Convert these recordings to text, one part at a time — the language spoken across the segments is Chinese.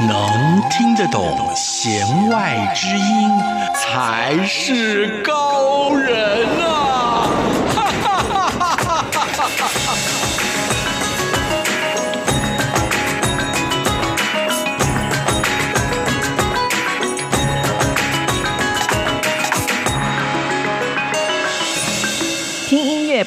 能听得懂弦外之音，才是高人啊！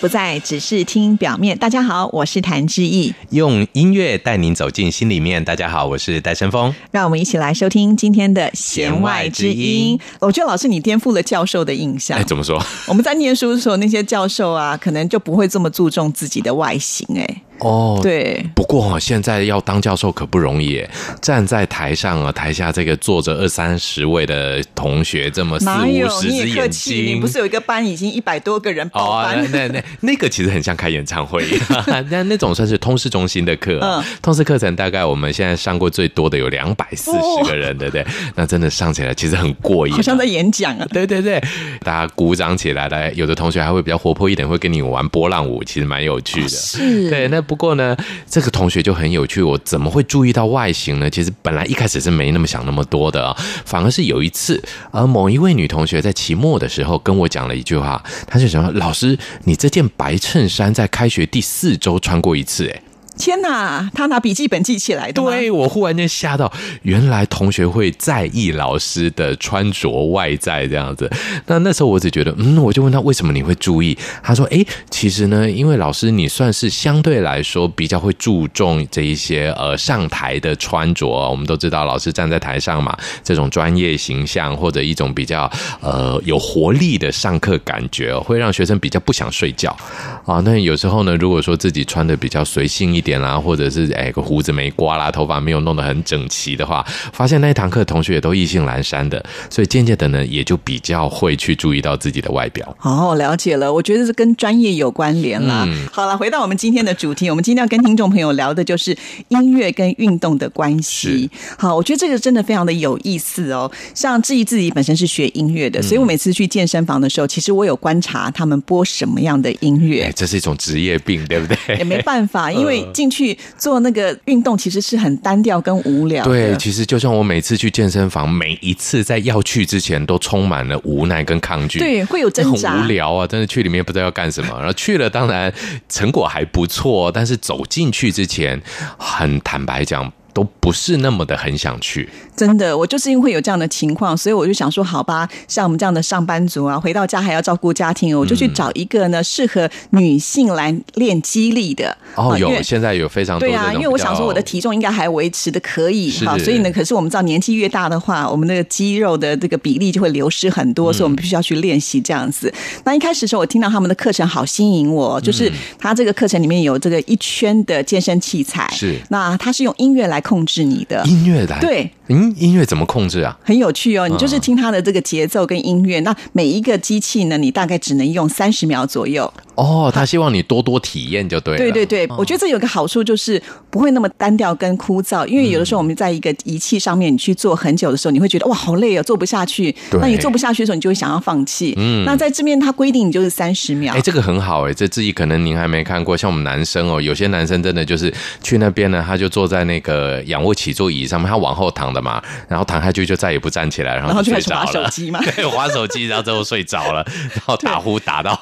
不再只是听表面。大家好，我是谭志毅，用音乐带您走进心里面。大家好，我是戴胜峰，让我们一起来收听今天的弦外之音。我觉得老师你颠覆了教授的印象。哎，怎么说？我们在念书的时候，那些教授啊，可能就不会这么注重自己的外形。哎。哦，对，不过现在要当教授可不容易，站在台上啊，台下这个坐着二三十位的同学，这么四五十只眼睛，你不是有一个班已经一百多个人？哦，那那那个其实很像开演唱会，那那种算是通识中心的课，嗯，通识课程大概我们现在上过最多的有两百四十个人，对不对？那真的上起来其实很过瘾，好像在演讲啊，对对对，大家鼓掌起来来，有的同学还会比较活泼一点，会跟你玩波浪舞，其实蛮有趣的，是，对，那。不过呢，这个同学就很有趣。我怎么会注意到外形呢？其实本来一开始是没那么想那么多的啊，反而是有一次，而某一位女同学在期末的时候跟我讲了一句话，她就说：“老师，你这件白衬衫在开学第四周穿过一次。”哎。天哪，他拿笔记本记起来的。对，我忽然间吓到，原来同学会在意老师的穿着外在这样子。那那时候我只觉得，嗯，我就问他为什么你会注意？他说，诶，其实呢，因为老师你算是相对来说比较会注重这一些呃上台的穿着。我们都知道，老师站在台上嘛，这种专业形象或者一种比较呃有活力的上课感觉，会让学生比较不想睡觉啊。那有时候呢，如果说自己穿的比较随性一点。点啦，或者是哎，个胡子没刮啦，头发没有弄得很整齐的话，发现那一堂课同学也都意兴阑珊的，所以渐渐的呢，也就比较会去注意到自己的外表。哦，了解了，我觉得是跟专业有关联啦。嗯、好了，回到我们今天的主题，我们今天要跟听众朋友聊的就是音乐跟运动的关系。好，我觉得这个真的非常的有意思哦。像志毅自己本身是学音乐的，所以我每次去健身房的时候，其实我有观察他们播什么样的音乐。这是一种职业病，对不对？也没办法，因为。进去做那个运动，其实是很单调跟无聊。对，其实就像我每次去健身房，每一次在要去之前，都充满了无奈跟抗拒。对，会有挣扎，很无聊啊！真的去里面不知道要干什么，然后去了，当然成果还不错，但是走进去之前，很坦白讲。都不是那么的很想去，真的，我就是因为有这样的情况，所以我就想说，好吧，像我们这样的上班族啊，回到家还要照顾家庭，我就去找一个呢适合女性来练肌力的。哦，有，现在有非常多对啊，因为我想说我的体重应该还维持的可以哈，所以呢，可是我们知道年纪越大的话，我们那个肌肉的这个比例就会流失很多，所以我们必须要去练习这样子。那一开始的时候，我听到他们的课程好吸引我，就是他这个课程里面有这个一圈的健身器材，是那他是用音乐来。控制你的。音乐来对，嗯，音乐怎么控制啊？很有趣哦，你就是听它的这个节奏跟音乐。嗯、那每一个机器呢，你大概只能用三十秒左右。哦，他希望你多多体验就对了。对对对，我觉得这有个好处就是不会那么单调跟枯燥，因为有的时候我们在一个仪器上面你去做很久的时候，你会觉得哇好累哦，做不下去。那你做不下去的时候，你就会想要放弃。嗯，那在这边它规定你就是三十秒。哎，这个很好哎，这自己可能您还没看过，像我们男生哦，有些男生真的就是去那边呢，他就坐在那个仰卧起坐椅上面，他往后躺的嘛，然后躺下去就再也不站起来，然后就开始滑手机嘛，对，滑手机，然后最后睡着了，然后打呼打到。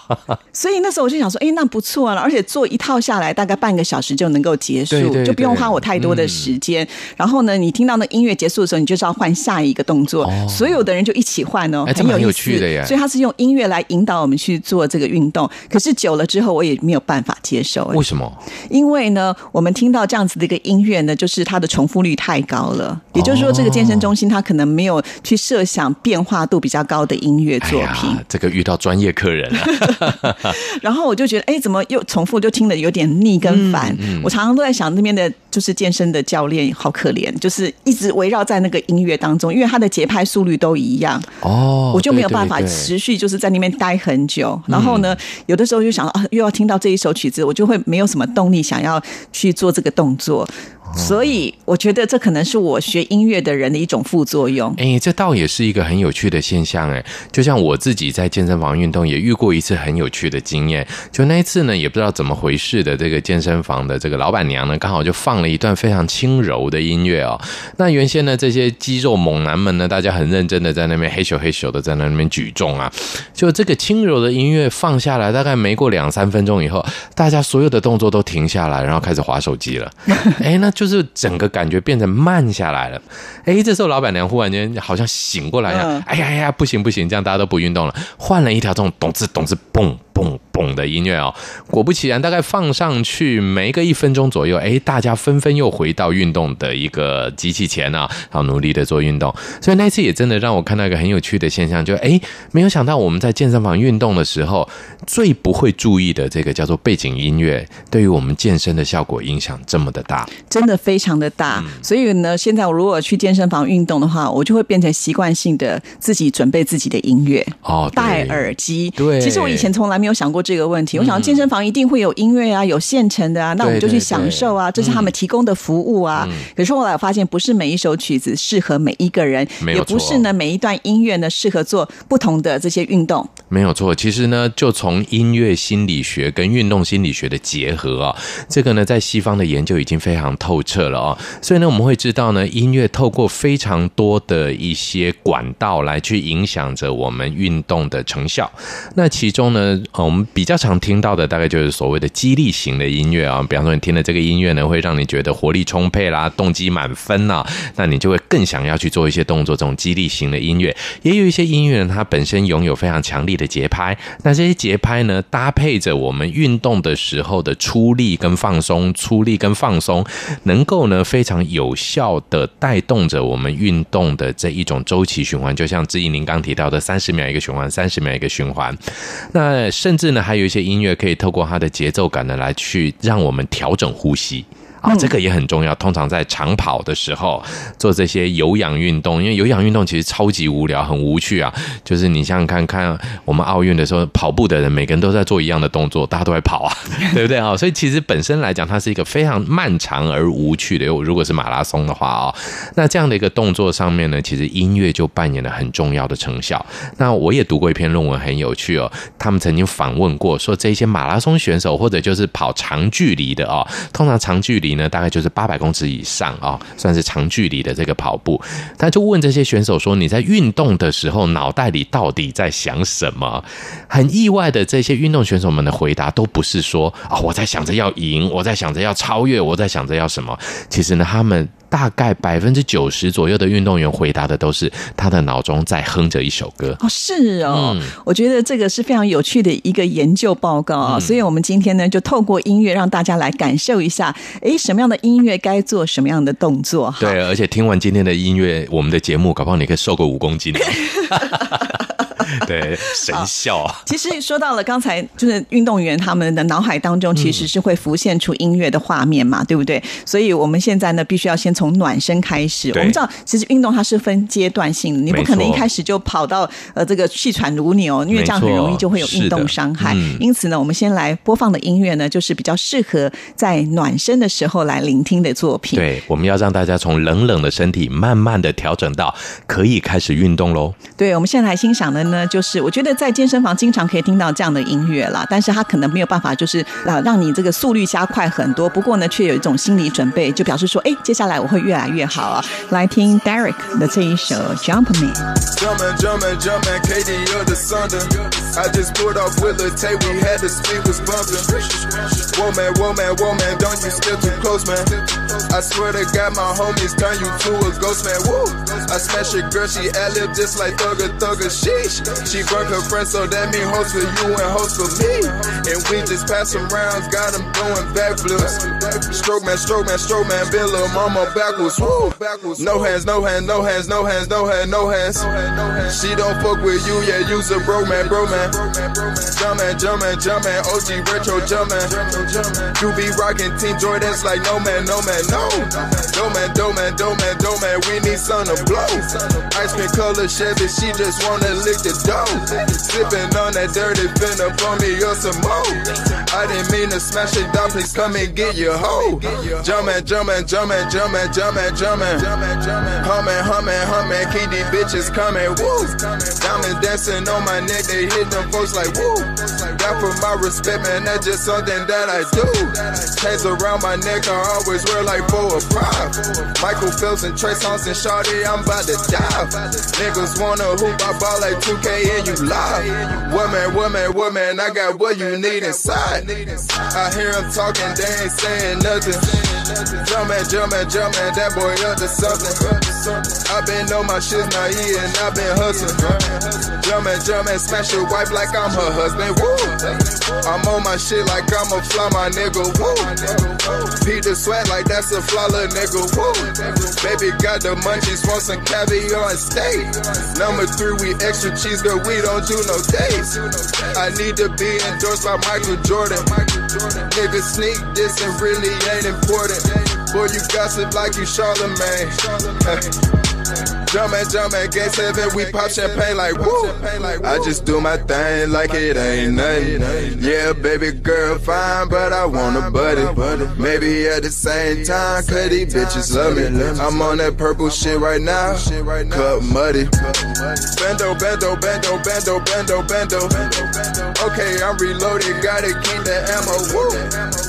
所以那时候我就想说，哎，那不。不错了，而且做一套下来大概半个小时就能够结束，就不用花我太多的时间。嗯、然后呢，你听到那音乐结束的时候，你就知道换下一个动作，哦、所有的人就一起换哦，很有，有趣的耶。所以他是用音乐来引导我们去做这个运动。可是久了之后，我也没有办法接受。为什么？因为呢，我们听到这样子的一个音乐呢，就是它的重复率太高了。也就是说，这个健身中心它可能没有去设想变化度比较高的音乐作品。哎、这个遇到专业客人了。然后我就觉得，哎。怎么又重复？就听得有点腻跟烦。嗯嗯、我常常都在想，那边的就是健身的教练好可怜，就是一直围绕在那个音乐当中，因为他的节拍速率都一样。哦，我就没有办法持续就是在那边待很久。然后呢，有的时候就想啊，又要听到这一首曲子，我就会没有什么动力想要去做这个动作。所以我觉得这可能是我学音乐的人的一种副作用。哎，这倒也是一个很有趣的现象哎。就像我自己在健身房运动也遇过一次很有趣的经验。就那一次呢，也不知道怎么回事的，这个健身房的这个老板娘呢，刚好就放了一段非常轻柔的音乐哦。那原先呢，这些肌肉猛男们呢，大家很认真的在那边嘿咻嘿咻的在那边举重啊。就这个轻柔的音乐放下来，大概没过两三分钟以后，大家所有的动作都停下来，然后开始划手机了。哎，那。就是整个感觉变成慢下来了，哎，这时候老板娘忽然间好像醒过来一样，哎呀哎呀，不行不行，这样大家都不运动了，换了一条这种咚吱咚吱嘣嘣嘣的音乐哦，果不其然，大概放上去没个一分钟左右，哎，大家纷纷又回到运动的一个机器前啊，好努力的做运动。所以那次也真的让我看到一个很有趣的现象，就哎，没有想到我们在健身房运动的时候，最不会注意的这个叫做背景音乐，对于我们健身的效果影响这么的大，真的非常的大。所以呢，现在我如果去健身房运动的话，我就会变成习惯性的自己准备自己的音乐哦，戴耳机。对，其实我以前从来没有想过这个问题。我想健身房一定会有音乐啊，有现成的啊，那我们就去享受啊，这是他们提供的服务啊。可是后来我发现，不是每一首曲子适合每一个人，也不是呢每一段音乐呢适合做不同的这些运动。没有错，其实呢，就从音乐心理学跟运动心理学的结合啊，这个呢，在西方的研究已经非常透彻了啊。所以呢，我们会知道呢，音乐透过非常多的一些管道来去影响着我们运动的成效。那其中呢，我们比较常听到的大概就是所谓的激励型的音乐啊，比方说你听的这个音乐呢，会让你觉得活力充沛啦，动机满分呐，那你就会更想要去做一些动作。这种激励型的音乐，也有一些音乐呢，它本身拥有非常强力的节拍，那这些节拍呢，搭配着我们运动的时候的出力跟放松，出力跟放松，能够呢非常有效的带动着我们运动的这一种周期循环，就像志毅您刚提到的三十秒一个循环，三十秒一个循环，那甚甚至呢还有一些音乐可以透过它的节奏感呢来去让我们调整呼吸。啊，这个也很重要。通常在长跑的时候做这些有氧运动，因为有氧运动其实超级无聊，很无趣啊。就是你想想看看，我们奥运的时候跑步的人，每个人都在做一样的动作，大家都在跑啊，对不对啊？所以其实本身来讲，它是一个非常漫长而无趣的。如果是马拉松的话啊，那这样的一个动作上面呢，其实音乐就扮演了很重要的成效。那我也读过一篇论文，很有趣哦。他们曾经访问过，说这些马拉松选手或者就是跑长距离的哦，通常长距离。呢，大概就是八百公尺以上啊、算是长距离的这个跑步。他就问这些选手说：“你在运动的时候，脑袋里到底在想什么？”很意外的，这些运动选手们的回答都不是说：“啊、我在想着要赢，我在想着要超越，我在想着要什么。”其实呢，他们。大概百分之九十左右的运动员回答的都是他的脑中在哼着一首歌哦，是哦，嗯、我觉得这个是非常有趣的一个研究报告啊，嗯、所以我们今天呢就透过音乐让大家来感受一下，哎，什么样的音乐该做什么样的动作？对，而且听完今天的音乐，我们的节目，搞不好你可以瘦个五公斤。对，神效啊！其实说到了刚才，就是运动员他们的脑海当中其实是会浮现出音乐的画面嘛，嗯、对不对？所以我们现在呢，必须要先从暖身开始。我们知道，其实运动它是分阶段性的，你不可能一开始就跑到呃这个气喘如牛，因为这样很容易就会有运动伤害。嗯、因此呢，我们先来播放的音乐呢，就是比较适合在暖身的时候来聆听的作品。对，我们要让大家从冷冷的身体慢慢的调整到可以开始运动喽。对，我们现在来欣赏的呢。就是我觉得在健身房经常可以听到这样的音乐啦，但是它可能没有办法，就是啊让你这个速率加快很多。不过呢，却有一种心理准备，就表示说，哎，接下来我会越来越好啊。来听 Derek 的这一首 Jumpman。She broke her friend, so that mean host for you and host for me. And we just pass some rounds, got them doing backflips. Stroke man, stroke man, stroke man, build little mama backwards. Woo! No hands, no hands, no hands, no hands, no hands, no hands. She don't fuck with you, yeah, you's a bro man, bro man. Jump man, jump man, jump man, OG retro jump man. You be rocking Team Jordans like no man, no man, no. No man, do man, do man, do man, we need sun to blow. Ice cream color Chevy, she just wanna lick the dough. Sipping on that dirty finna for me or some more. I didn't mean to smash it down, please come and get your hoe. Jumpin', jumpin', jumpin', jumpin', jumpin', jumpin'. Hummin', hummin', hummin', keep these bitches coming, woo. Diamonds dancing on my neck, they hit them folks like woo. That for my respect, man, that's just something that I do. Chains around my neck, I always wear like four or five. Michael Phelps and Trey Songz and Shawty, I'm about to dive. Niggas wanna hoop, I ball like 2K and you live. Woman, woman, woman, I got what you need inside. I hear them talking, they ain't saying nothing. Jumpin', jumpin', jumpin', that boy up to something. I been on my shit naive and I been hustling. Jumpin', jumpin', smash your wife like I'm her husband. Woo! I'm on my shit like I'm a fly, my nigga. Woo! Beat the sweat like that's a fly, little nigga. Woo! Baby got the munchies, want some caviar and steak. Number three, we extra cheese, girl, we don't do no dates. I need to be endorsed by Michael Jordan. Nigga sneak this and really ain't important. Boy, you gossip like you Charlemagne. Jumpin', jumpin', gate seven, we pop champagne like woo. I just do my thing like it ain't nothing. Yeah, baby girl, fine, but I want a buddy. Maybe at the same time, cause these bitches love me. I'm on that purple shit right now, cut muddy. Bendo, bendo, bendo, bendo, bendo, bendo. Okay, I'm reloaded, gotta keep the ammo. Woo.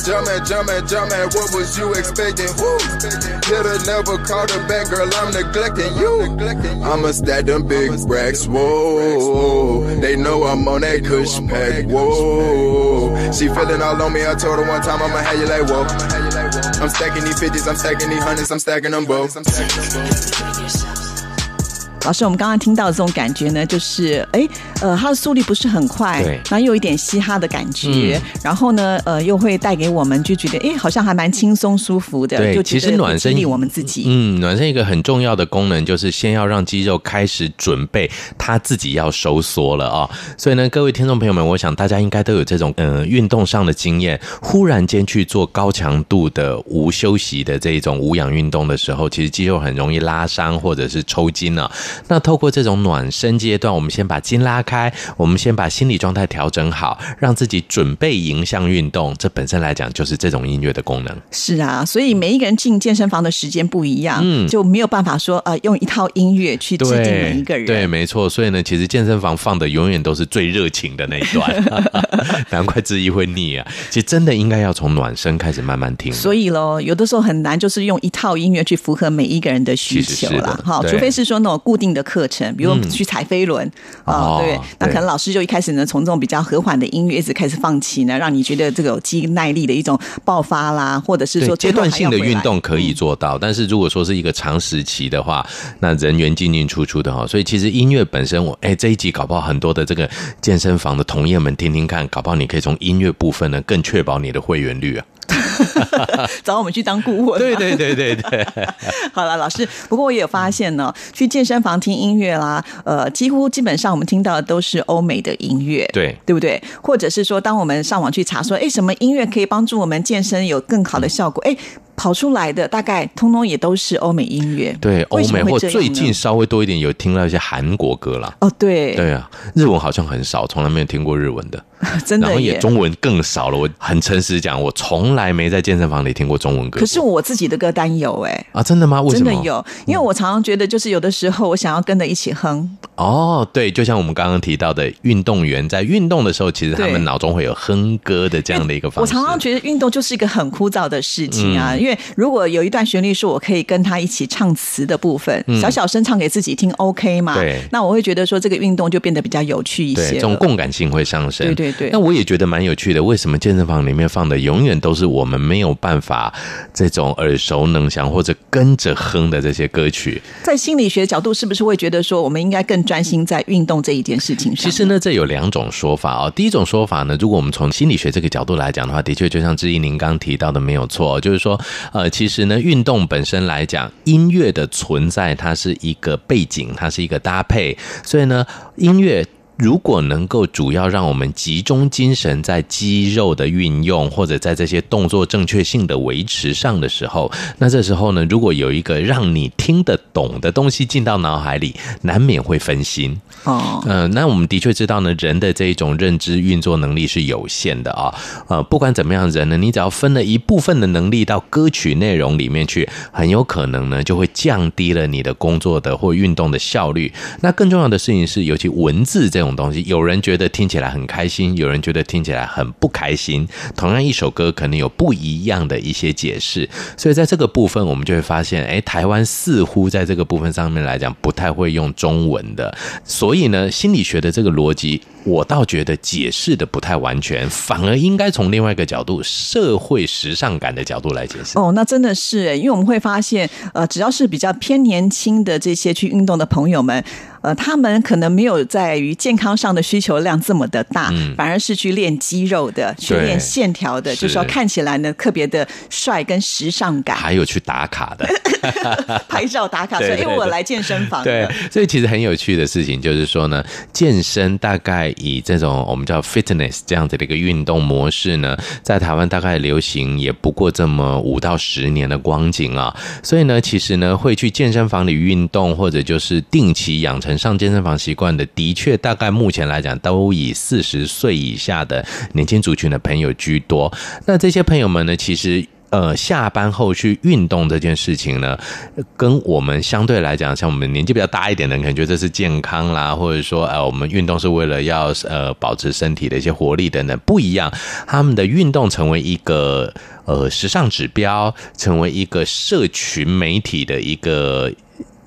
Jumpin', jumpin', jumpin', what was you expecting? Woo. Hitter never called her back, girl, I'm neglecting you. I'ma stack them big racks, whoa. They know I'm on that kush pack, whoa. She feeling all on me, I told her one time I'ma have you like, whoa. I'm stacking these 50s, I'm stacking these hundreds, I'm stacking them both. 老师，我们刚刚听到的这种感觉呢，就是哎，呃，它的速率不是很快，对，然后又有一点嘻哈的感觉，嗯、然后呢，呃，又会带给我们就觉得，哎，好像还蛮轻松舒服的。对，就其实暖身我们自己。嗯，暖身一个很重要的功能就是先要让肌肉开始准备，它自己要收缩了啊、哦。所以呢，各位听众朋友们，我想大家应该都有这种呃运动上的经验，忽然间去做高强度的无休息的这种无氧运动的时候，其实肌肉很容易拉伤或者是抽筋啊。那透过这种暖身阶段，我们先把筋拉开，我们先把心理状态调整好，让自己准备迎向运动。这本身来讲就是这种音乐的功能。是啊，所以每一个人进健身房的时间不一样，嗯，就没有办法说呃用一套音乐去制定每一个人。对，没错。所以呢，其实健身房放的永远都是最热情的那一段，难怪之一会腻啊。其实真的应该要从暖身开始慢慢听。所以喽，有的时候很难，就是用一套音乐去符合每一个人的需求啦。哈，除非是说那种固定的课程。比如去踩飞轮啊，对，那可能老师就一开始呢，从这种比较和缓的音乐一直开始放起呢，让你觉得这个有肌耐力的一种爆发啦，或者是说阶段性的运动可以做到，但是如果说是一个长时期的话，那人员进进出出的哈，所以其实音乐本身，我哎这一集搞不好很多的这个健身房的同业们听听看，搞不好你可以从音乐部分呢更确保你的会员率啊。找我们去当顾问。对对对对对。好了，老师，不过我也有发现呢，去健身房听音乐啦，呃，几乎基本上我们听到的都是欧美的音乐，对，对不对？或者是说，当我们上网去查说，哎，什么音乐可以帮助我们健身有更好的效果？哎。跑出来的大概通通也都是欧美音乐，对，欧美或最近稍微多一点有听到一些韩国歌啦。哦，对，对啊，日文好像很少，从来没有听过日文的，真的，然后也中文更少了。我很诚实讲，我从来没在健身房里听过中文歌。可是我自己的歌单有哎，啊，真的吗？为什么？真的有，因为我常常觉得，就是有的时候我想要跟着一起哼。哦，对，就像我们刚刚提到的，运动员在运动的时候，其实他们脑中会有哼歌的这样的一个方式。我常常觉得运动就是一个很枯燥的事情啊，因为如果有一段旋律是我可以跟他一起唱词的部分，小小声唱给自己听，OK 嘛？对，那我会觉得说这个运动就变得比较有趣一些，这种共感性会上升。对对对。那我也觉得蛮有趣的，为什么健身房里面放的永远都是我们没有办法这种耳熟能详或者跟着哼的这些歌曲？在心理学角度，是不是会觉得说我们应该更专心在运动这一件事情上？其实呢，这有两种说法哦。第一种说法呢，如果我们从心理学这个角度来讲的话，的确就像志毅您刚提到的没有错，就是说，呃，其实呢。运动本身来讲，音乐的存在，它是一个背景，它是一个搭配，所以呢，音乐。如果能够主要让我们集中精神在肌肉的运用，或者在这些动作正确性的维持上的时候，那这时候呢，如果有一个让你听得懂的东西进到脑海里，难免会分心。哦，嗯、呃，那我们的确知道呢，人的这一种认知运作能力是有限的啊。呃，不管怎么样，人呢，你只要分了一部分的能力到歌曲内容里面去，很有可能呢，就会降低了你的工作的或运动的效率。那更重要的事情是，尤其文字这种东西，有人觉得听起来很开心，有人觉得听起来很不开心。同样一首歌，可能有不一样的一些解释。所以在这个部分，我们就会发现，哎，台湾似乎在这个部分上面来讲，不太会用中文的。所以呢，心理学的这个逻辑，我倒觉得解释的不太完全，反而应该从另外一个角度，社会时尚感的角度来解释。哦，那真的是，因为我们会发现，呃，只要是比较偏年轻的这些去运动的朋友们。呃，他们可能没有在于健康上的需求量这么的大，嗯、反而是去练肌肉的，去练线条的，就是说看起来呢特别的帅跟时尚感，还有去打卡的，拍照打卡，说因为我来健身房。对，所以其实很有趣的事情就是说呢，健身大概以这种我们叫 fitness 这样子的一个运动模式呢，在台湾大概流行也不过这么五到十年的光景啊，所以呢，其实呢会去健身房里运动或者就是定期养成。上健身房习惯的，的确，大概目前来讲，都以四十岁以下的年轻族群的朋友居多。那这些朋友们呢，其实呃，下班后去运动这件事情呢，跟我们相对来讲，像我们年纪比较大一点的人，可能觉得这是健康啦，或者说呃，我们运动是为了要呃保持身体的一些活力等等，不一样。他们的运动成为一个呃时尚指标，成为一个社群媒体的一个。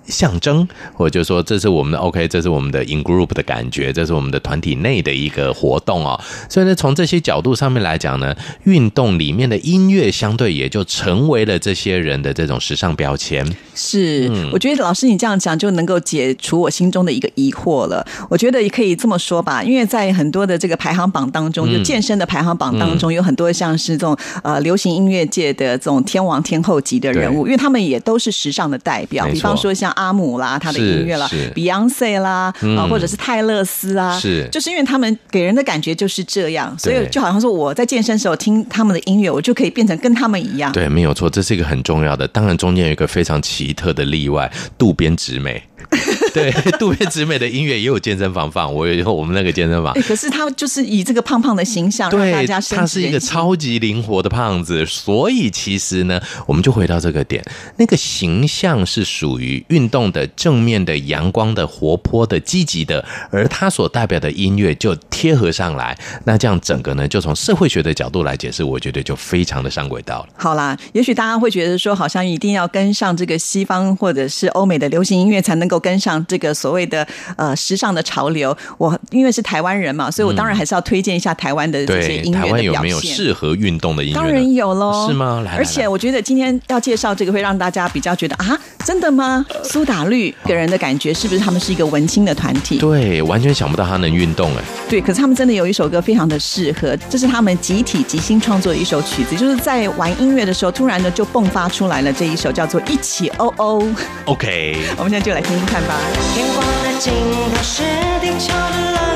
象征，或者就说这是我们的 OK，这是我们的 in group 的感觉，这是我们的团体内的一个活动哦。所以呢，从这些角度上面来讲呢，运动里面的音乐相对也就成为了这些人的这种时尚标签。是，嗯、我觉得老师你这样讲就能够解除我心中的一个疑惑了。我觉得也可以这么说吧，因为在很多的这个排行榜当中，就健身的排行榜当中，有很多像是这种呃流行音乐界的这种天王天后级的人物，因为他们也都是时尚的代表。比方说像。阿姆啦，他的音乐啦，Beyonce 啦，啊，或者是泰勒斯啊，是，就是因为他们给人的感觉就是这样，所以就好像说我在健身时候听他们的音乐，我就可以变成跟他们一样。对，没有错，这是一个很重要的。当然，中间有一个非常奇特的例外，渡边直美。对，渡边直美的音乐也有健身房放，我有我们那个健身房。可是他就是以这个胖胖的形象让大家，他是一个超级灵活的胖子，所以其实呢，我们就回到这个点，那个形象是属于运动的正面的、阳光的、活泼的、积极的，而他所代表的音乐就贴合上来。那这样整个呢，就从社会学的角度来解释，我觉得就非常的上轨道了。好啦，也许大家会觉得说，好像一定要跟上这个西方或者是欧美的流行音乐才能够跟上。这个所谓的呃时尚的潮流，我因为是台湾人嘛，所以我当然还是要推荐一下台湾的这些音乐的表现。台湾有没有适合运动的音乐？当然有喽，是吗？来来来，而且我觉得今天要介绍这个，会让大家比较觉得啊，真的吗？苏打绿给人的感觉是不是他们是一个文青的团体？对，完全想不到他能运动哎。对，可是他们真的有一首歌非常的适合，这是他们集体即兴创作的一首曲子，就是在玩音乐的时候，突然呢就迸发出来了这一首叫做《一起哦哦》。OK，我们现在就来听听看看吧。天光的尽头是地球的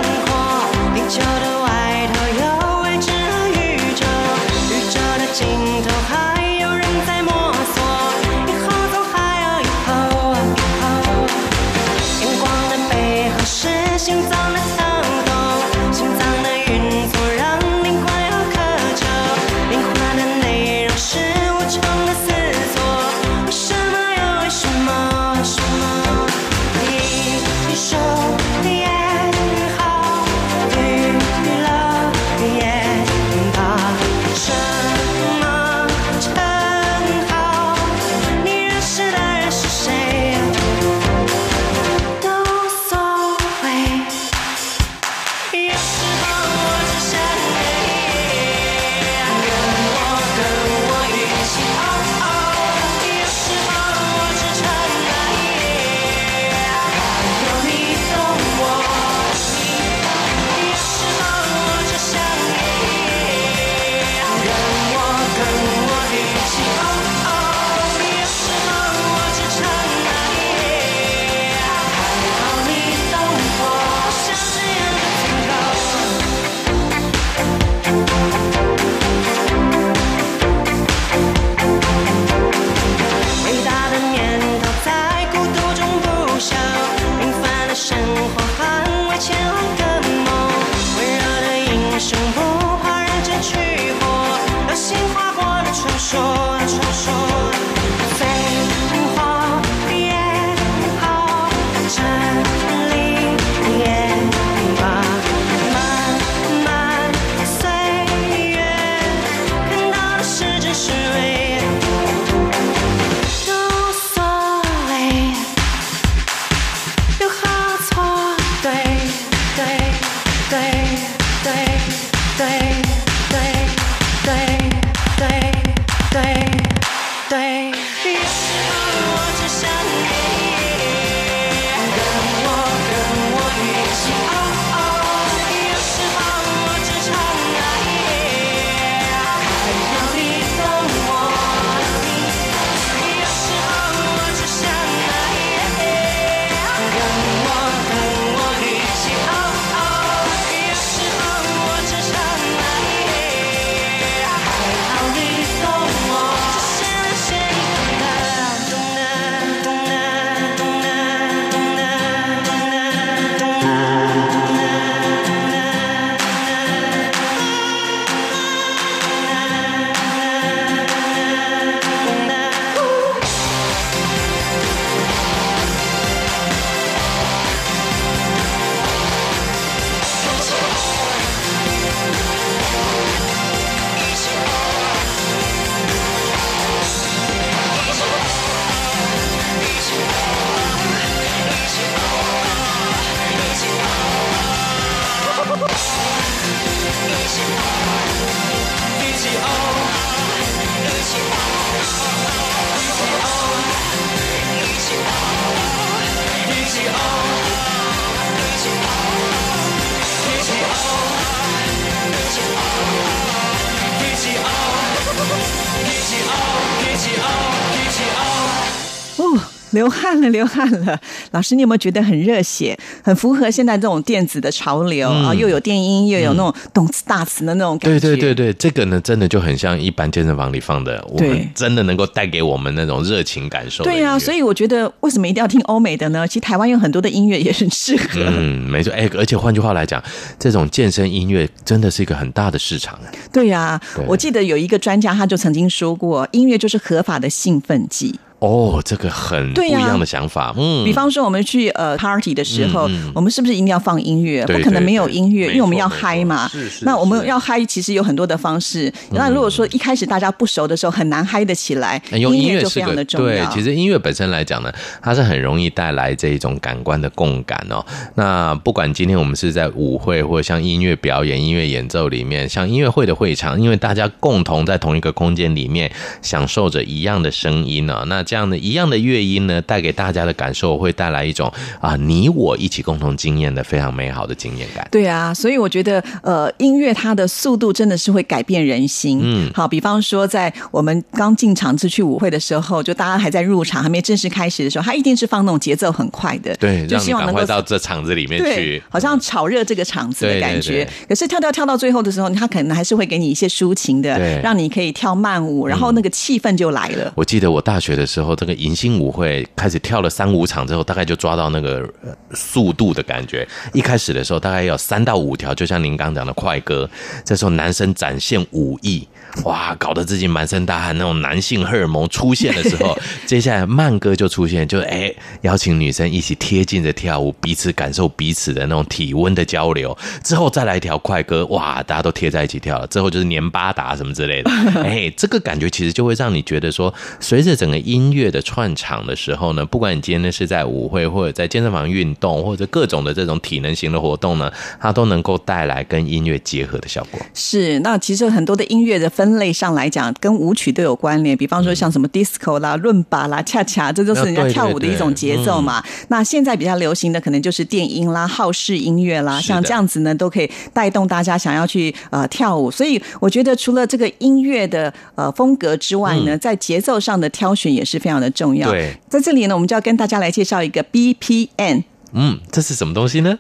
流汗了，流汗了。老师，你有没有觉得很热血，很符合现在这种电子的潮流啊？又有电音，又有那种动次打次的那种感觉。对对对对，这个呢，真的就很像一般健身房里放的，我们真的能够带给我们那种热情感受。对呀，所以我觉得为什么一定要听欧美的呢？其实台湾有很多的音乐也很适合。嗯，没错。哎，而且换句话来讲，这种健身音乐真的是一个很大的市场。对呀，我记得有一个专家他就曾经说过，音乐就是合法的兴奋剂。哦，这个很不一样的想法。嗯，比方说我们去呃 party 的时候，我们是不是一定要放音乐？不可能没有音乐，因为我们要嗨嘛。是是。那我们要嗨，其实有很多的方式。那如果说一开始大家不熟的时候，很难嗨得起来。用音乐就非常的重要。对，其实音乐本身来讲呢，它是很容易带来这一种感官的共感哦。那不管今天我们是在舞会，或者像音乐表演、音乐演奏里面，像音乐会的会场，因为大家共同在同一个空间里面享受着一样的声音呢，那这样的一样的乐音呢，带给大家的感受会带来一种啊，你我一起共同经验的非常美好的经验感。对啊，所以我觉得呃，音乐它的速度真的是会改变人心。嗯，好，比方说在我们刚进场次去舞会的时候，就大家还在入场还没正式开始的时候，它一定是放那种节奏很快的，对，就希望能够到这场子里面去，好像炒热这个场子的感觉。对对对，可是跳跳跳到最后的时候，他可能还是会给你一些抒情的，对，让你可以跳慢舞，然后那个气氛就来了。嗯，我记得我大学的时候，这个。迎新舞会开始跳了三五场之后，大概就抓到那个速度的感觉。一开始的时候，大概有三到五条，就像您刚讲的快歌。这时候男生展现武艺，哇，搞得自己满身大汗，那种男性荷尔蒙出现的时候，接下来慢歌就出现，就哎邀请女生一起贴近着跳舞，彼此感受彼此的那种体温的交流。之后再来一条快歌，哇，大家都贴在一起跳了。之后就是年巴达什么之类的，哎，这个感觉其实就会让你觉得说，随着整个音乐的。串场的时候呢，不管你今天呢是在舞会或者在健身房运动，或者各种的这种体能型的活动呢，它都能够带来跟音乐结合的效果。是，那其实很多的音乐的分类上来讲，跟舞曲都有关联。比方说像什么 disco 啦、伦巴啦、恰恰，这都是人家跳舞的一种节奏嘛。那现在比较流行的可能就是电音啦、好式音乐啦，像这样子呢，都可以带动大家想要去呃跳舞。所以我觉得除了这个音乐的呃风格之外呢，在节奏上的挑选也是非常的。重要。对，在这里呢，我们就要跟大家来介绍一个 BPM。嗯，这是什么东西呢？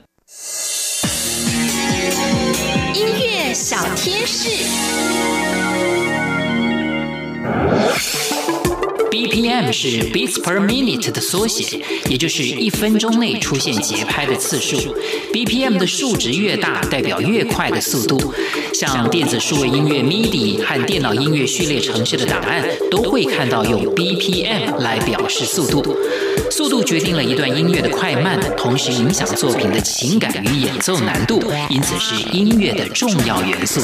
音乐小贴士。BPM 是 beats per minute 的缩写，也就是一分钟内出现节拍的次数。BPM 的数值越大，代表越快的速度。像电子数位音乐 MIDI 和电脑音乐序列程序的档案，都会看到用 BPM 来表示速度。速度决定了一段音乐的快慢，同时影响作品的情感与演奏难度，因此是音乐的重要元素。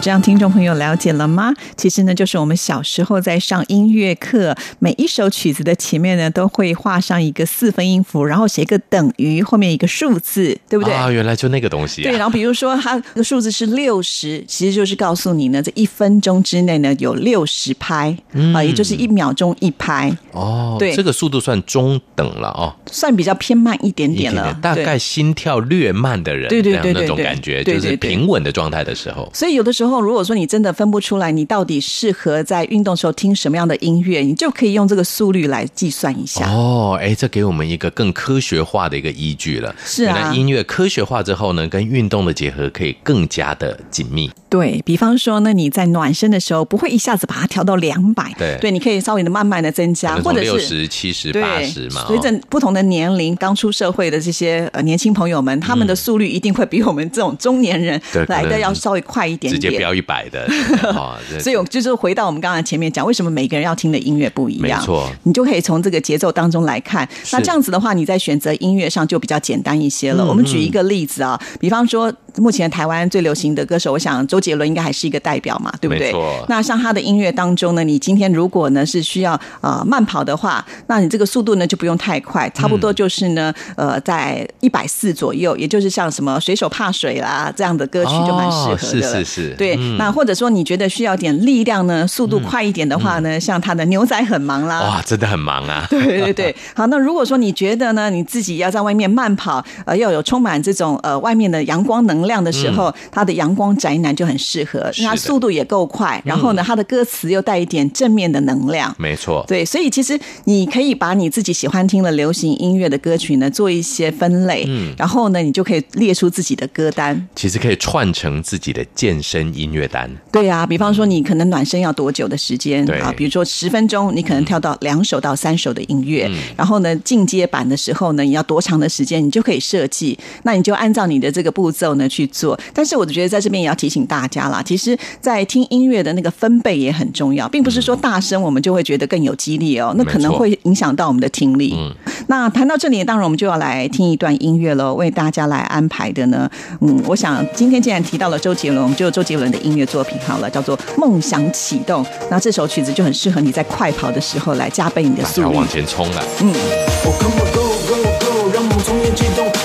这样，听众朋友了解了吗？其实呢，就是我们小时候在上音乐课，每一首曲子的前面呢，都会画上一个四分音符，然后写一个等于，后面一个数字，对不对？啊，原来就那个东西啊。对，然后比如说它的数字是六十，其实就是告诉你呢，这一分钟之内呢有六十拍，嗯，啊，也就是一秒钟一拍。哦，对，这个速度算中等了哦，算比较偏慢一点点了，点点大概心跳略慢的人，对对对对，那种感觉，就是平稳的状态的时候。所以有的时候。如果说你真的分不出来，你到底适合在运动时候听什么样的音乐，你就可以用这个速率来计算一下。哦，哎，这给我们一个更科学化的一个依据了。是啊，原来音乐科学化之后呢，跟运动的结合可以更加的紧密。对，比方说呢，你在暖身的时候不会一下子把它调到两百，对，对，你可以稍微的慢慢的增加，或者是六十、七十、八十嘛。随着不同的年龄，刚出社会的这些呃年轻朋友们，他们的速率一定会比我们这种中年人来的要稍微快一点点，直接飙一百的。所以，我就是回到我们刚才前面讲，为什么每个人要听的音乐不一样？没错，你就可以从这个节奏当中来看。那这样子的话，你在选择音乐上就比较简单一些了。我们举一个例子啊，比方说。目前台湾最流行的歌手，我想周杰伦应该还是一个代表嘛，对不对？那像他的音乐当中呢，你今天如果呢是需要呃慢跑的话，那你这个速度呢就不用太快，差不多就是呢呃在一百四左右，也就是像什么水手怕水啦这样的歌曲就蛮适合的。哦，是是是。对，嗯，那或者说你觉得需要点力量呢，速度快一点的话呢，嗯，像他的牛仔很忙啦。哇，真的很忙啊。对对对。好，那如果说你觉得呢，你自己要在外面慢跑，呃，要有充满这种呃外面的阳光能量的时候，他的阳光宅男就很适合，因为它速度也够快，然后呢，它的歌词又带一点正面的能量。没错，对，所以其实你可以把你自己喜欢听的流行音乐的歌曲呢做一些分类，嗯，然后呢，你就可以列出自己的歌单。其实可以串成自己的健身音乐单。对啊，比方说你可能暖身要多久的时间？对啊，比如说十分钟，你可能跳到两首到三首的音乐，嗯、然后呢，进阶版的时候呢，你要多长的时间，你就可以设计。那你就按照你的这个步骤呢去做。但是我觉得在这边也要提醒大家啦，其实，在听音乐的那个分贝也很重要，并不是说大声我们就会觉得更有激励哦，那可能会影响到我们的听力。嗯，那谈到这里，当然我们就要来听一段音乐了，为大家来安排的呢，嗯，我想今天既然提到了周杰伦，我们就周杰伦的音乐作品好了，叫做《梦想启动》。那这首曲子就很适合你在快跑的时候来加倍你的速度，往前冲了。嗯。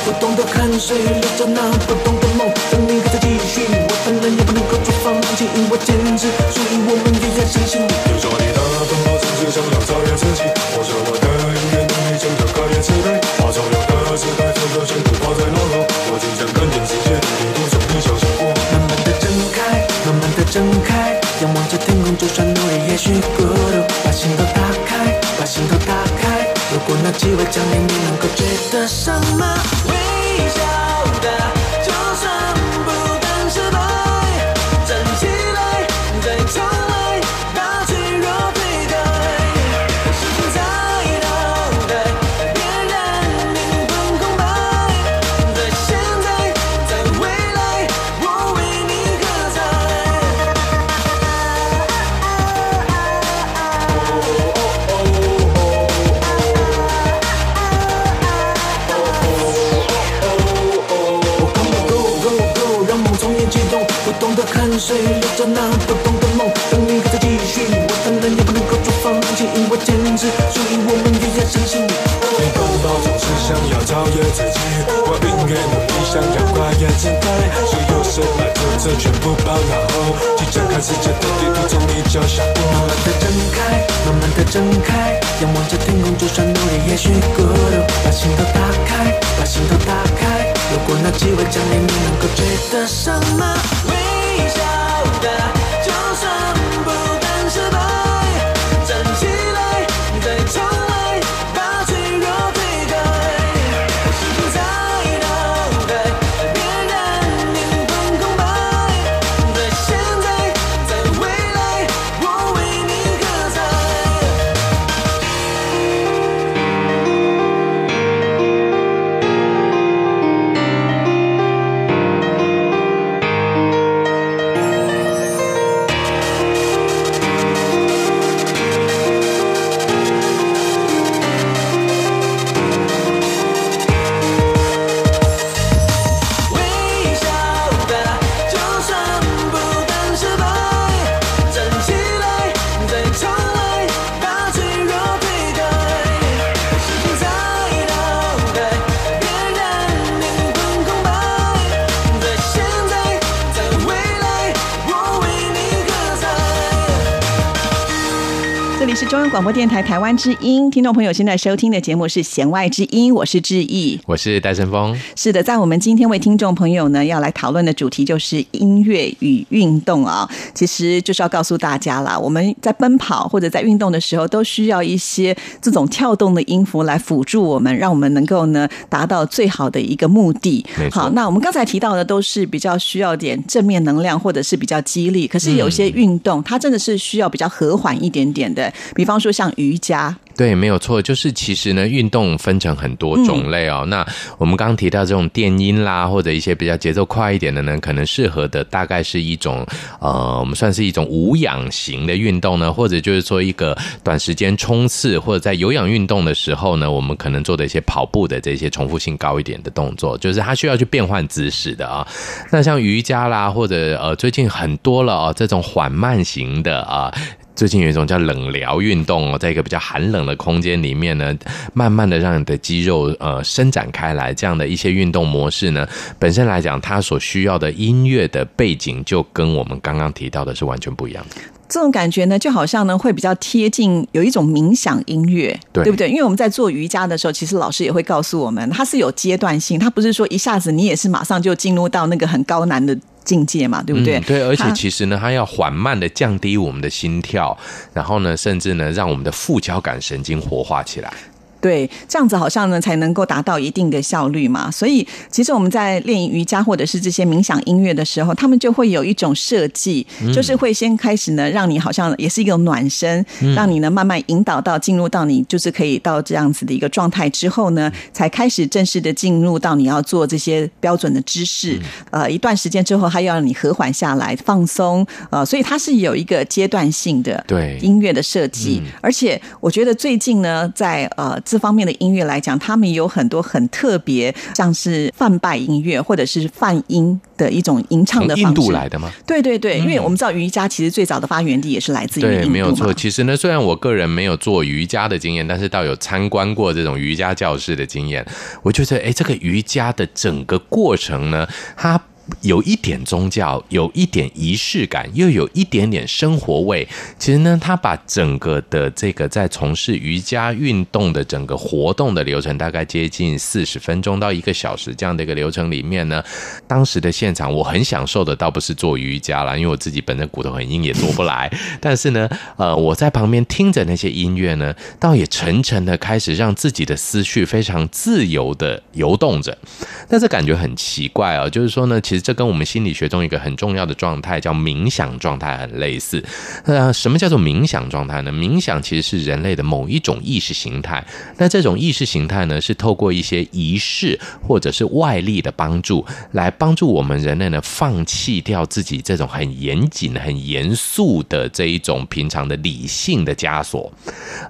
不懂得看谁留着那不懂然也不能够就放弃，因为坚持，所以我们也要相信你。说你的奔跑总是想要超越自己，或者我的音乐能力真的改变时代，把所有的时代全都全部抛在脑后，我即将改变世界，一路上你相信我。慢慢的睁开，慢慢的睁开，仰望着天空，就算努力也许孤独，把心都打开，把心都打开。如果那机会降临，你能够追得上吗？谁留着那不懂的梦？等你还在继续，我当然也不能够就放弃，因为坚持，所以我们也要相信你。你奔跑总是想要超越自己，我音乐能力想要跨越时代，所有失败挫折全部抛脑后，即将看世界的地图从你脚下过。慢慢的睁开，慢慢的睁开，仰望着天空，就算努力也许孤独，把心都打开，把心都打开。如果那机会降临，你能够觉得什么？微笑的。广播电台台湾之音，听众朋友现在收听的节目是《弦外之音》，我是志毅，我是戴胜峰。是的，在我们今天为听众朋友呢要来讨论的主题就是音乐与运动啊。其实就是要告诉大家啦，我们在奔跑或者在运动的时候，都需要一些这种跳动的音符来辅助我们，让我们能够呢达到最好的一个目的。好，那我们刚才提到的都是比较需要点正面能量，或者是比较激励。可是有些运动，嗯、它真的是需要比较和缓一点点的。比方说像瑜伽。对，没有错，就是其实呢，运动分成很多种类哦。嗯、那我们刚刚提到这种电音啦，或者一些比较节奏快一点的呢，可能适合的大概是一种呃，我们算是一种无氧型的运动呢，或者就是说一个短时间冲刺，或者在有氧运动的时候呢，我们可能做的一些跑步的这些重复性高一点的动作，就是它需要去变换姿势的啊。那像瑜伽啦，或者呃，最近很多了哦，这种缓慢型的啊。最近有一种叫冷疗运动哦，在一个比较寒冷的空间里面呢，慢慢的让你的肌肉呃伸展开来，这样的一些运动模式呢，本身来讲，它所需要的音乐的背景就跟我们刚刚提到的是完全不一样的。这种感觉呢，就好像呢会比较贴近有一种冥想音乐，对，对不对？因为我们在做瑜伽的时候，其实老师也会告诉我们，它是有阶段性，它不是说一下子你也是马上就进入到那个很高难的境界嘛，对不对？嗯、对，而且其实呢，它要缓慢的降低我们的心跳，然后呢，甚至呢，让我们的副交感神经活化起来。对，这样子好像呢才能够达到一定的效率嘛。所以其实我们在练瑜伽或者是这些冥想音乐的时候，他们就会有一种设计，就是会先开始呢，让你好像也是一个暖身，让你呢慢慢引导到进入到你就是可以到这样子的一个状态之后呢，才开始正式的进入到你要做这些标准的姿势。呃，一段时间之后，还要让你和缓下来，放松。呃，所以它是有一个阶段性的对音乐的设计。而且我觉得最近呢，在呃。这方面的音乐来讲，他们有很多很特别，像是泛拜音乐或者是泛音的一种吟唱的方式。印度来的吗？对对对，因为我们知道瑜伽其实最早的发源地也是来自于印度。对，没有错。其实呢，虽然我个人没有做瑜伽的经验，但是倒有参观过这种瑜伽教室的经验。我觉得，哎，这个瑜伽的整个过程呢，它。有一点宗教，有一点仪式感，又有一点点生活味。其实呢，他把整个的这个在从事瑜伽运动的整个活动的流程，大概接近四十分钟到一个小时这样的一个流程里面呢，当时的现场我很享受的，倒不是做瑜伽啦，因为我自己本身骨头很硬，也做不来。但是呢，呃，我在旁边听着那些音乐呢，倒也沉沉的开始让自己的思绪非常自由的游动着。但是感觉很奇怪啊，就是说呢，其实这跟我们心理学中一个很重要的状态叫冥想状态很类似。呃，什么叫做冥想状态呢？冥想其实是人类的某一种意识形态。那这种意识形态呢，是透过一些仪式或者是外力的帮助，来帮助我们人类呢，放弃掉自己这种很严谨、很严肃的这一种平常的理性的枷锁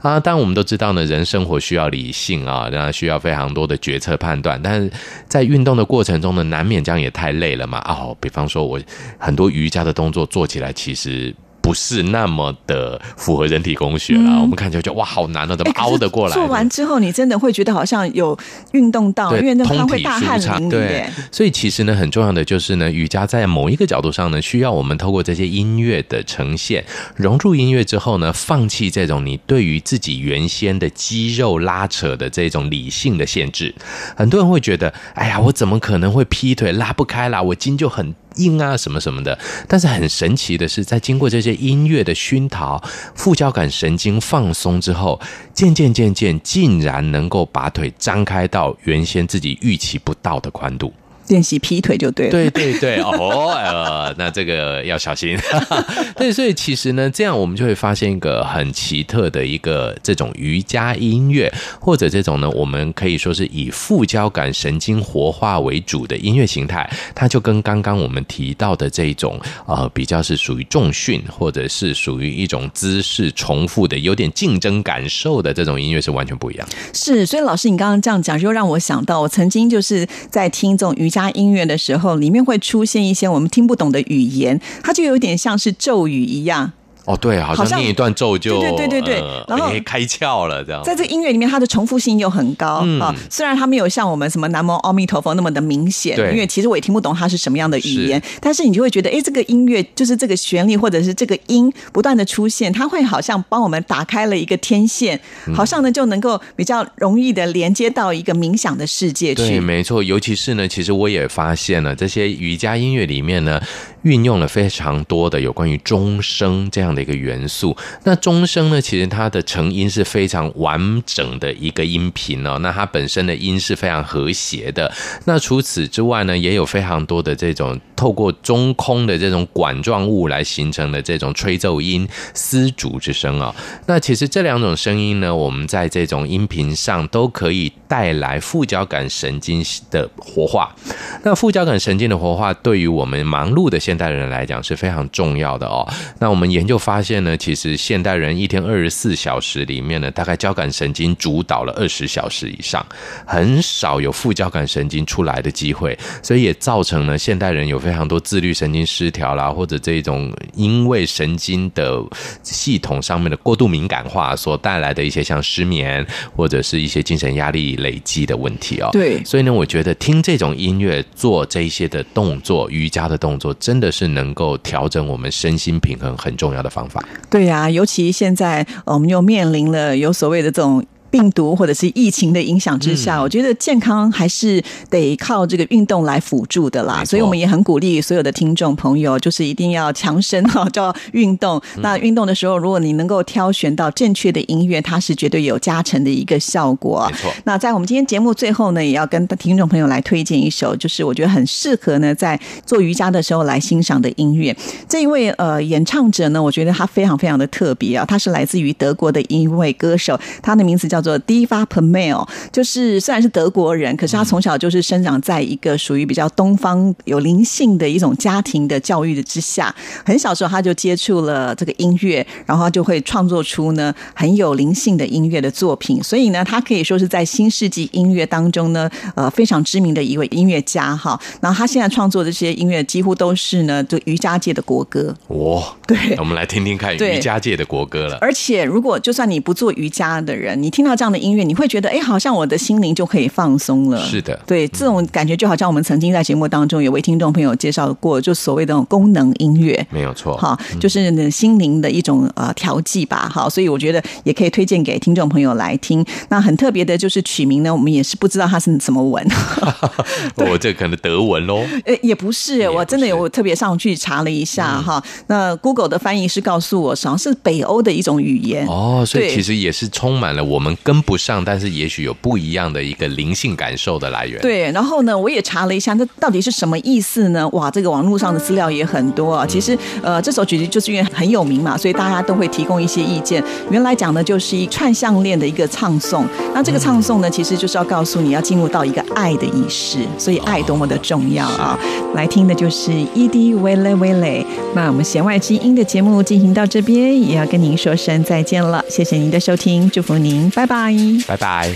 啊。当然，我们都知道呢，人生活需要理性啊，那需要非常多的决策判断，但是在运动的过程中呢，难免这样也太累了嘛。哦，比方说，我很多瑜伽的动作做起来，其实。不是那么的符合人体工学了，嗯、我们看起来就哇，好难哦，怎么凹得过来？做完之后，你真的会觉得好像有运动到，因为那它会大汗淋漓。对，所以其实呢，很重要的就是呢，瑜伽在某一个角度上呢，需要我们透过这些音乐的呈现，融入音乐之后呢，放弃这种你对于自己原先的肌肉拉扯的这种理性的限制。很多人会觉得，哎呀，我怎么可能会劈腿拉不开啦？我筋就很。硬啊，什么什么的，但是很神奇的是，在经过这些音乐的熏陶，副交感神经放松之后，渐渐渐渐，竟然能够把腿张开到原先自己预期不到的宽度。练习劈腿就对了，对对对，哦，呃，那这个要小心。对，所以其实呢，这样我们就会发现一个很奇特的一个这种瑜伽音乐，或者这种呢，我们可以说是以副交感神经活化为主的音乐形态，它就跟刚刚我们提到的这种呃，比较是属于重训，或者是属于一种姿势重复的、有点竞争感受的这种音乐是完全不一样。是，所以老师你刚刚这样讲，就让我想到，我曾经就是在听这种瑜伽。音乐的时候，里面会出现一些我们听不懂的语言，它就有点像是咒语一样。哦，对，好像念一段咒就对对对对对，然后 开窍了这样。在这音乐里面，它的重复性又很高啊、嗯。虽然它没有像我们什么南无阿弥陀佛那么的明显，因为其实我也听不懂它是什么样的语言，但是你就会觉得，哎，这个音乐就是这个旋律或者是这个音不断的出现，它会好像帮我们打开了一个天线，好像呢就能够比较容易的连接到一个冥想的世界去。对，没错，尤其是呢，其实我也发现了这些瑜伽音乐里面呢，运用了非常多的有关于钟声这样的一个元素。那钟声呢？其实它的成音是非常完整的一个音频哦。那它本身的音是非常和谐的。那除此之外呢，也有非常多的这种透过中空的这种管状物来形成的这种吹奏音、丝竹之声啊。那其实这两种声音呢，我们在这种音频上都可以带来副交感神经的活化。那副交感神经的活化，对于我们忙碌的现代人来讲是非常重要的哦。那我们研究发现呢，其实现代人一天二十四小时里面呢，大概交感神经主导了二十小时以上，很少有副交感神经出来的机会，所以也造成了现代人有非常多自律神经失调啦，或者这种因为神经的系统上面的过度敏感化所带来的一些像失眠或者是一些精神压力累积的问题哦。对，所以呢，我觉得听这种音乐做这些的动作，瑜伽的动作，真的是能够调整我们身心平衡很重要的方法。对呀、尤其现在我们又面临了有所谓的这种。病毒或者是疫情的影响之下，嗯、我觉得健康还是得靠这个运动来辅助的啦。所以我们也很鼓励所有的听众朋友，就是一定要强身哈，就要运动。嗯、那运动的时候，如果你能够挑选到正确的音乐，它是绝对有加成的一个效果。没错。那在我们今天节目最后呢，也要跟听众朋友来推荐一首，就是我觉得很适合呢在做瑜伽的时候来欣赏的音乐。这一位呃演唱者呢，我觉得他非常非常的特别啊，他是来自于德国的一位歌手，他的名字叫做 Diva Permel，就是虽然是德国人，可是他从小就是生长在一个属于比较东方有灵性的一种家庭的教育的之下，很小时候他就接触了这个音乐，然后他就会创作出呢很有灵性的音乐的作品，所以呢，他可以说是在新世纪音乐当中呢，呃，非常知名的一位音乐家哈。然后他现在创作的这些音乐几乎都是呢，就瑜伽界的国歌。哇，对，我们来听听看瑜伽界的国歌了。而且，如果就算你不做瑜伽的人，你听到这样的音乐，你会觉得，哎，好像我的心灵就可以放松了。是的，对，这种感觉就好像我们曾经在节目当中有位听众朋友介绍过，就所谓的那种功能音乐，没有错，哈，就是心灵的一种呃调剂吧，好，所以我觉得也可以推荐给听众朋友来听。那很特别的就是曲名呢，我们也是不知道它是什么文，我这可能德文喽？呃，也不是，我真的有特别上去查了一下哈。那 Google 的翻译是告诉我，好像是北欧的一种语言。哦，所以其实也是充满了我们跟不上，但是也许有不一样的一个灵性感受的来源。对，然后呢，我也查了一下，这到底是什么意思呢？哇，这个网络上的资料也很多啊。其实，呃，这首曲子就是因为很有名嘛，所以大家都会提供一些意见。原来讲的就是一串项链的一个唱诵，那这个唱诵呢，其实就是要告诉你要进入到一个爱的仪式，所以爱多么的重要啊！来听的就是 EDi Wele Wele。那我们弦外之音的节目进行到这边，也要跟您说声再见了。谢谢您的收听，祝福您，拜拜，拜拜。